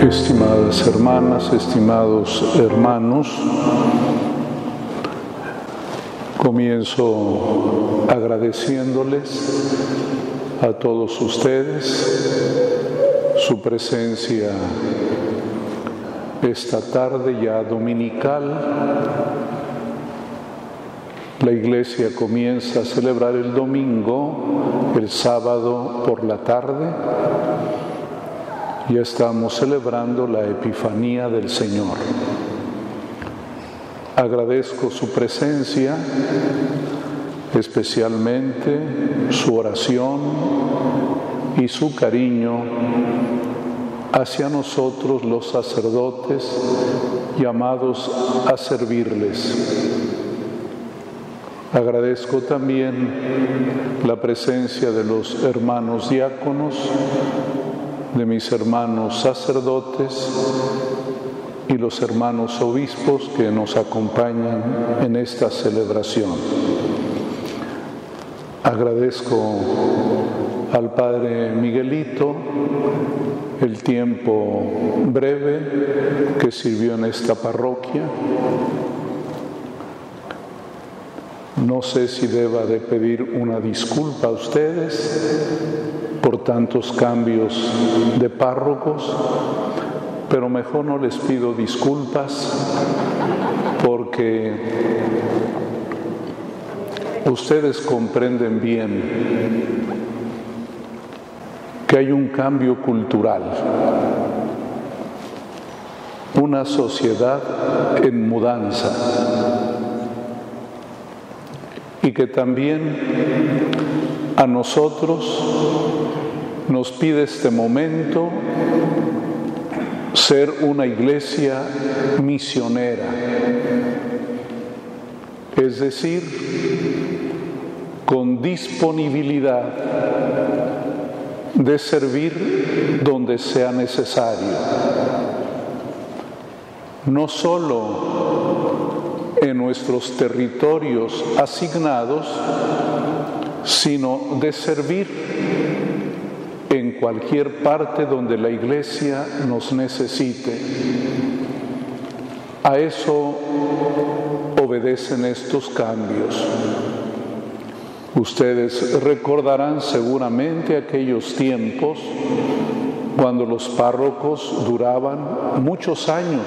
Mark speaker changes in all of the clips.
Speaker 1: Estimadas hermanas, estimados hermanos, comienzo agradeciéndoles a todos ustedes su presencia esta tarde ya dominical. La iglesia comienza a celebrar el domingo, el sábado por la tarde ya estamos celebrando la Epifanía del Señor. Agradezco su presencia, especialmente su oración y su cariño hacia nosotros los sacerdotes llamados a servirles. Agradezco también la presencia de los hermanos diáconos de mis hermanos sacerdotes y los hermanos obispos que nos acompañan en esta celebración. Agradezco al Padre Miguelito el tiempo breve que sirvió en esta parroquia. No sé si deba de pedir una disculpa a ustedes por tantos cambios de párrocos, pero mejor no les pido disculpas porque ustedes comprenden bien que hay un cambio cultural, una sociedad en mudanza y que también a nosotros nos pide este momento ser una iglesia misionera, es decir, con disponibilidad de servir donde sea necesario, no solo en nuestros territorios asignados, sino de servir cualquier parte donde la iglesia nos necesite. A eso obedecen estos cambios. Ustedes recordarán seguramente aquellos tiempos cuando los párrocos duraban muchos años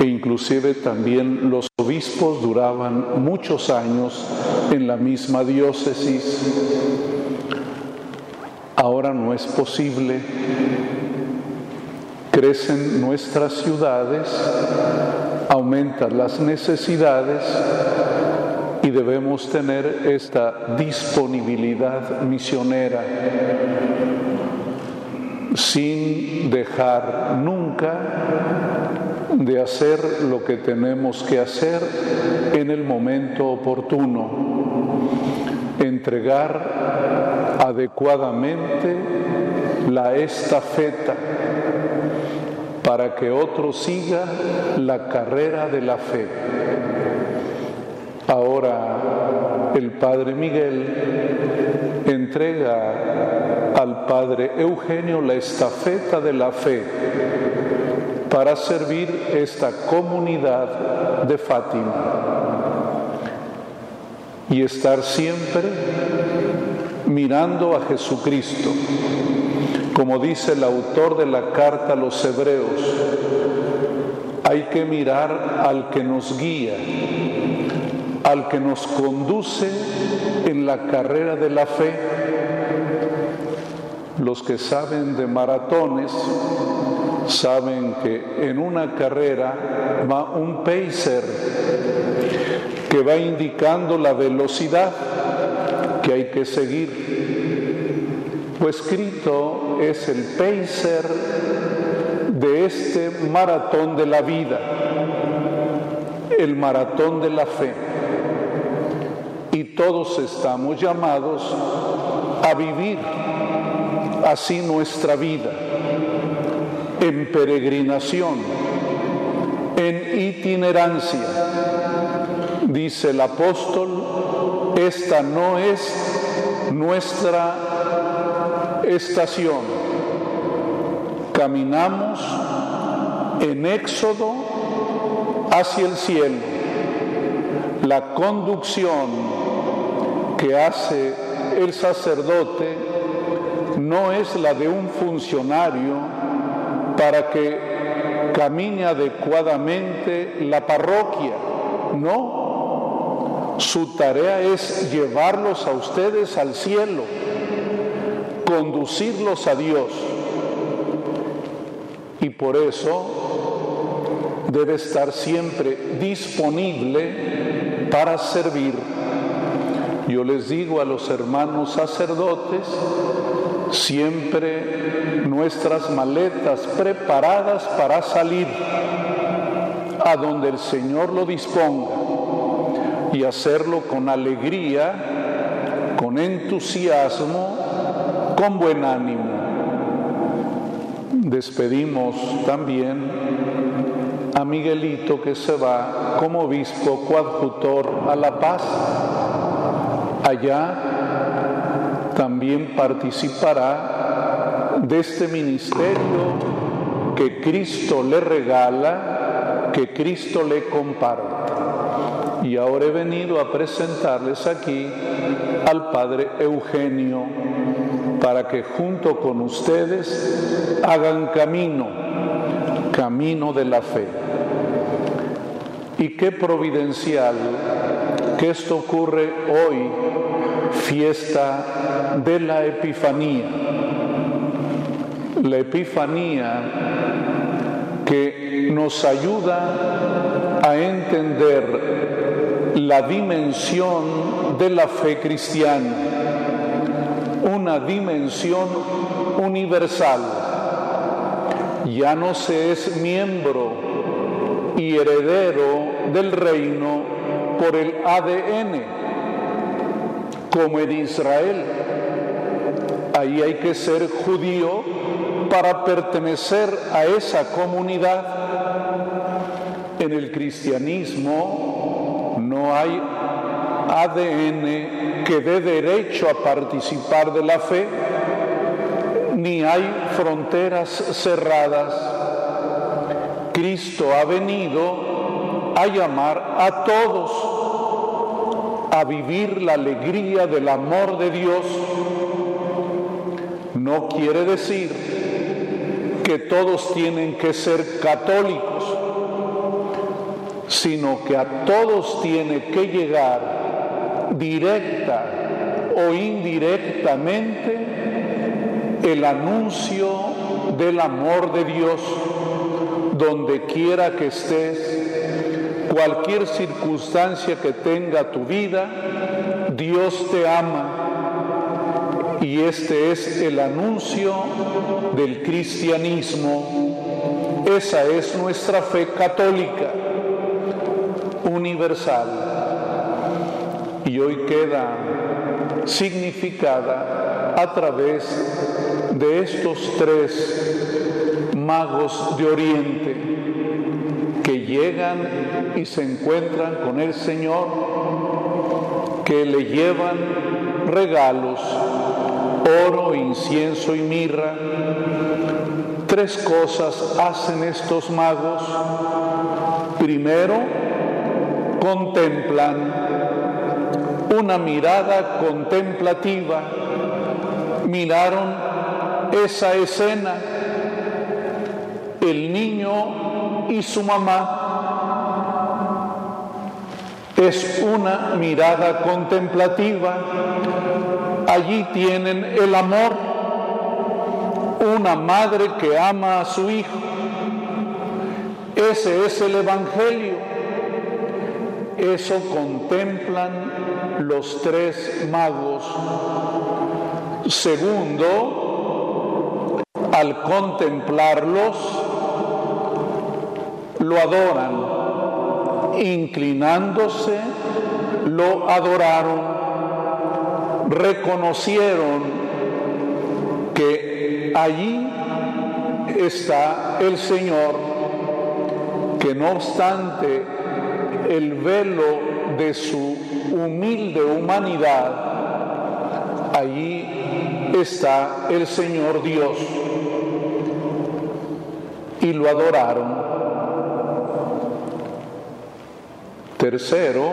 Speaker 1: e inclusive también los obispos duraban muchos años en la misma diócesis ahora no es posible. Crecen nuestras ciudades, aumentan las necesidades y debemos tener esta disponibilidad misionera sin dejar nunca de hacer lo que tenemos que hacer en el momento oportuno, entregar adecuadamente la estafeta para que otro siga la carrera de la fe. Ahora el Padre Miguel entrega al Padre Eugenio la estafeta de la fe para servir esta comunidad de Fátima y estar siempre mirando a Jesucristo. Como dice el autor de la carta a los hebreos, hay que mirar al que nos guía, al que nos conduce en la carrera de la fe. Los que saben de maratones saben que en una carrera va un pacer que va indicando la velocidad que hay que seguir. Lo escrito es el pacer de este maratón de la vida, el maratón de la fe. Y todos estamos llamados a vivir así nuestra vida, en peregrinación, en itinerancia. Dice el apóstol, esta no es nuestra estación, caminamos en éxodo hacia el cielo. La conducción que hace el sacerdote no es la de un funcionario para que camine adecuadamente la parroquia, no. Su tarea es llevarlos a ustedes al cielo, conducirlos a Dios. Y por eso debe estar siempre disponible para servir. Yo les digo a los hermanos sacerdotes, siempre nuestras maletas preparadas para salir a donde el Señor lo disponga y hacerlo con alegría, con entusiasmo, con buen ánimo. Despedimos también a Miguelito que se va como obispo coadjutor a La Paz. Allá también participará de este ministerio que Cristo le regala, que Cristo le comparte. Y ahora he venido a presentarles aquí al Padre Eugenio para que junto con ustedes hagan camino, camino de la fe. Y qué providencial que esto ocurre hoy fiesta de la Epifanía. La Epifanía que nos ayuda a entender la dimensión de la fe cristiana, una dimensión universal. Ya no se es miembro y heredero del reino por el ADN, como en Israel. Ahí hay que ser judío para pertenecer a esa comunidad. En el cristianismo no hay ADN que dé derecho a participar de la fe, ni hay fronteras cerradas. Cristo ha venido a llamar a todos a vivir la alegría del amor de Dios, no quiere decir que todos tienen que ser católicos, sino que a todos tiene que llegar directa o indirectamente el anuncio del amor de Dios donde quiera que estés cualquier circunstancia que tenga tu vida, Dios te ama. Y este es el anuncio del cristianismo. Esa es nuestra fe católica, universal. Y hoy queda significada a través de estos tres magos de Oriente que llegan y se encuentran con el Señor, que le llevan regalos, oro, incienso y mirra. Tres cosas hacen estos magos. Primero, contemplan una mirada contemplativa. Miraron esa escena. El niño y su mamá es una mirada contemplativa. Allí tienen el amor, una madre que ama a su hijo. Ese es el Evangelio. Eso contemplan los tres magos. Segundo, al contemplarlos, lo adoran inclinándose, lo adoraron, reconocieron que allí está el Señor, que no obstante el velo de su humilde humanidad, allí está el Señor Dios. y lo adoraron. Tercero,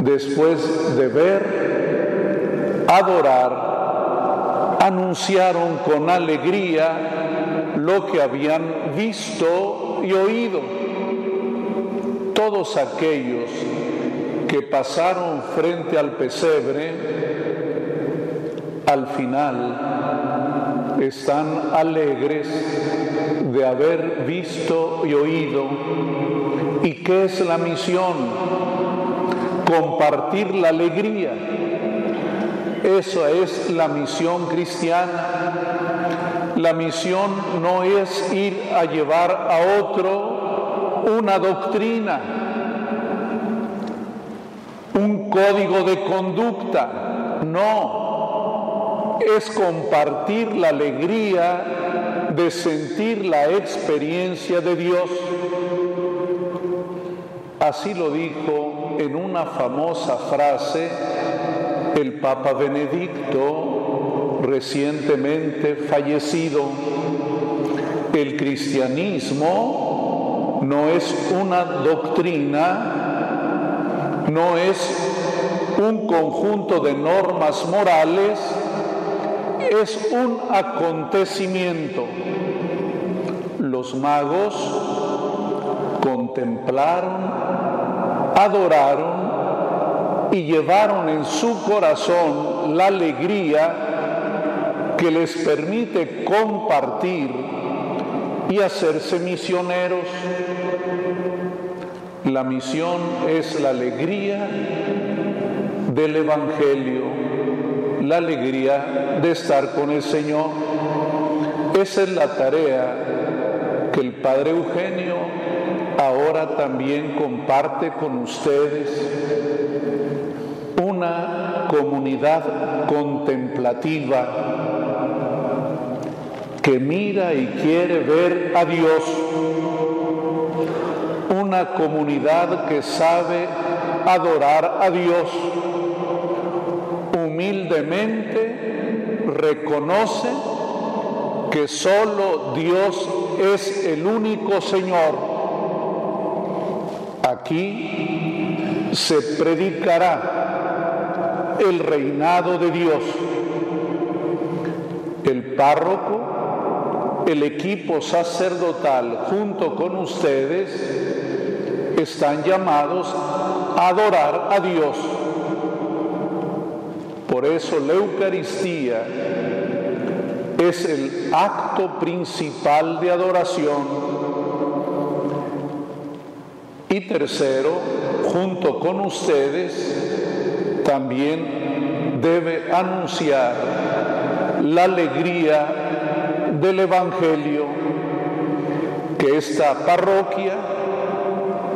Speaker 1: después de ver, adorar, anunciaron con alegría lo que habían visto y oído. Todos aquellos que pasaron frente al pesebre, al final están alegres de haber visto y oído. ¿Y qué es la misión? Compartir la alegría. Eso es la misión cristiana. La misión no es ir a llevar a otro una doctrina, código de conducta. No, es compartir la alegría de sentir la experiencia de Dios. Así lo dijo en una famosa frase el Papa Benedicto, recientemente fallecido. El cristianismo no es una doctrina, no es conjunto de normas morales, es un acontecimiento. Los magos contemplaron, adoraron y llevaron en su corazón la alegría que les permite compartir y hacerse misioneros. La misión es la alegría del Evangelio, la alegría de estar con el Señor. Esa es la tarea que el Padre Eugenio ahora también comparte con ustedes. Una comunidad contemplativa que mira y quiere ver a Dios, una comunidad que sabe adorar a Dios, humildemente reconoce que solo Dios es el único Señor Aquí se predicará el reinado de Dios. El párroco, el equipo sacerdotal junto con ustedes están llamados a adorar a Dios. Por eso la Eucaristía es el acto principal de adoración. Y tercero, junto con ustedes, también debe anunciar la alegría del Evangelio, que esta parroquia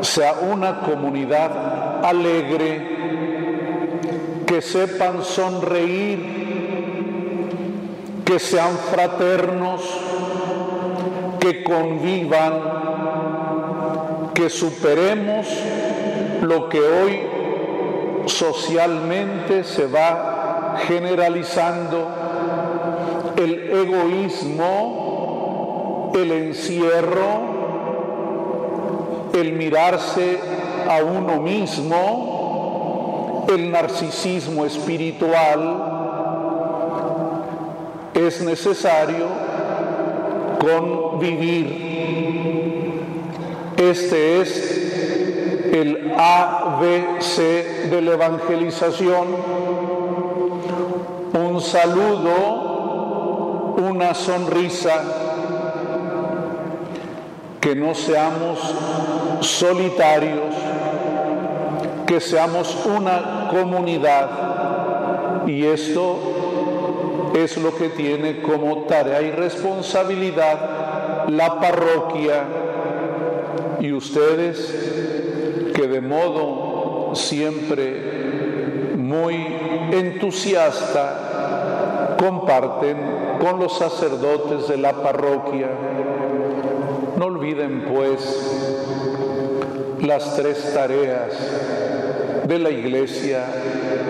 Speaker 1: sea una comunidad alegre, sepan sonreír, que sean fraternos, que convivan que superemos lo que hoy socialmente se va generalizando, el egoísmo, el encierro, el mirarse a uno mismo, el narcisismo espiritual, es necesario convivir. Este es el ABC de la evangelización, un saludo, una sonrisa, que no seamos solitarios, que seamos una comunidad. Y esto es lo que tiene como tarea y responsabilidad la parroquia y ustedes que de modo siempre muy entusiasta comparten con los sacerdotes de la parroquia. No olviden pues las tres tareas de la iglesia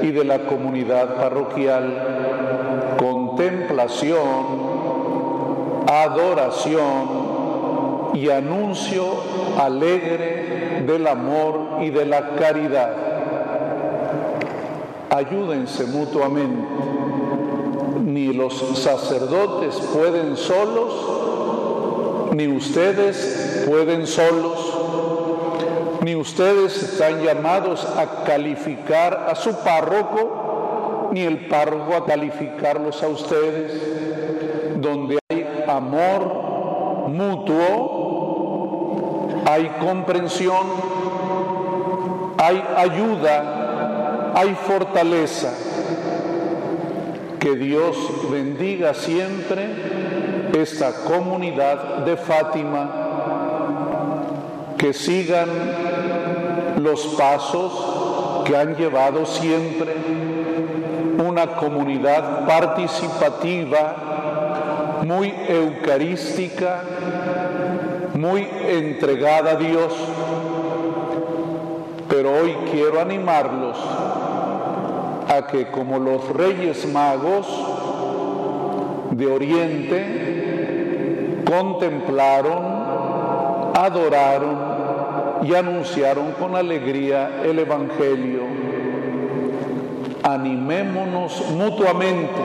Speaker 1: y de la comunidad parroquial, contemplación, adoración y anuncio alegre del amor y de la caridad. Ayúdense mutuamente. Ni los sacerdotes pueden solos, ni ustedes pueden solos, ni ustedes están llamados a calificar a su párroco, ni el párroco a calificarlos a ustedes. Donde hay amor mutuo, hay comprensión, hay ayuda, hay fortaleza. Que Dios bendiga siempre esta comunidad de Fátima, que sigan los pasos que han llevado siempre una comunidad participativa, muy eucarística, muy entregada a Dios. Pero hoy quiero animarlos a que como los reyes magos de Oriente contemplaron, adoraron y anunciaron con alegría el Evangelio. Animémonos mutuamente,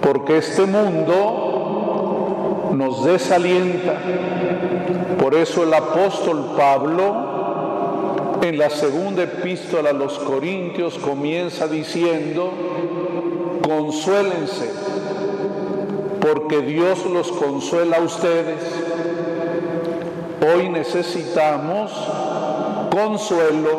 Speaker 1: porque este mundo nos desalienta. Por eso el apóstol Pablo en la segunda epístola a los Corintios comienza diciendo, consuélense, porque Dios los consuela a ustedes. Hoy necesitamos consuelo,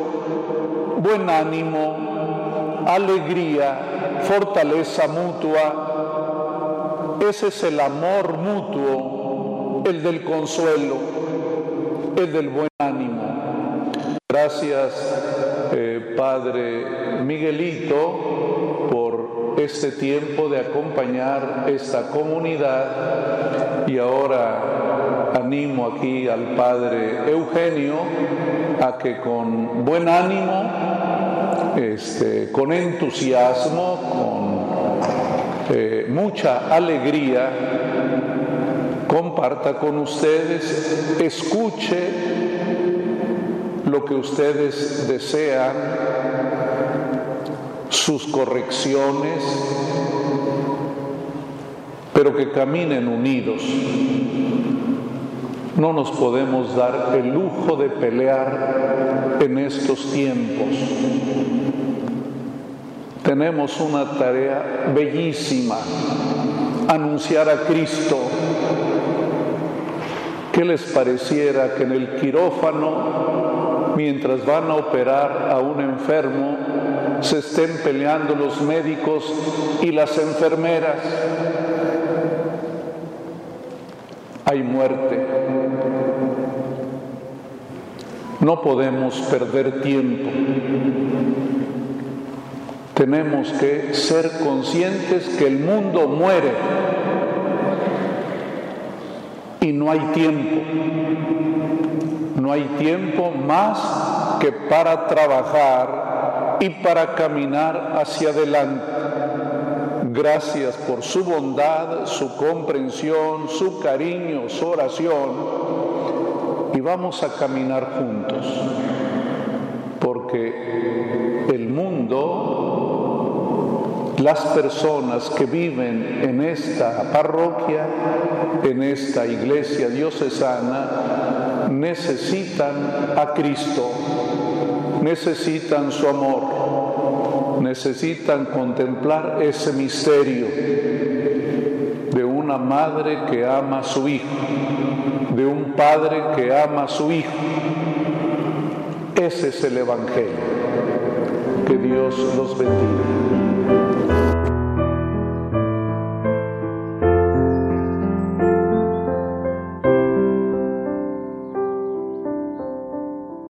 Speaker 1: buen ánimo, alegría, fortaleza mutua. Ese es el amor mutuo, el del consuelo, el del buen ánimo. Gracias, eh, Padre Miguelito, por este tiempo de acompañar esta comunidad y ahora animo aquí al Padre Eugenio a que con buen ánimo, este, con entusiasmo, con eh, mucha alegría, comparta con ustedes, escuche lo que ustedes desean, sus correcciones, pero que caminen unidos. No nos podemos dar el lujo de pelear en estos tiempos. Tenemos una tarea bellísima, anunciar a Cristo. ¿Qué les pareciera que en el quirófano mientras van a operar a un enfermo, se estén peleando los médicos y las enfermeras. Hay muerte. No podemos perder tiempo. Tenemos que ser conscientes que el mundo muere y no hay tiempo no hay tiempo más que para trabajar y para caminar hacia adelante. Gracias por su bondad, su comprensión, su cariño, su oración. Y vamos a caminar juntos, porque el mundo, las personas que viven en esta parroquia, en esta iglesia diocesana, necesitan a Cristo, necesitan su amor, necesitan contemplar ese misterio una madre que ama a su hijo, de un padre que ama a su hijo. Ese es el Evangelio. Que Dios los bendiga.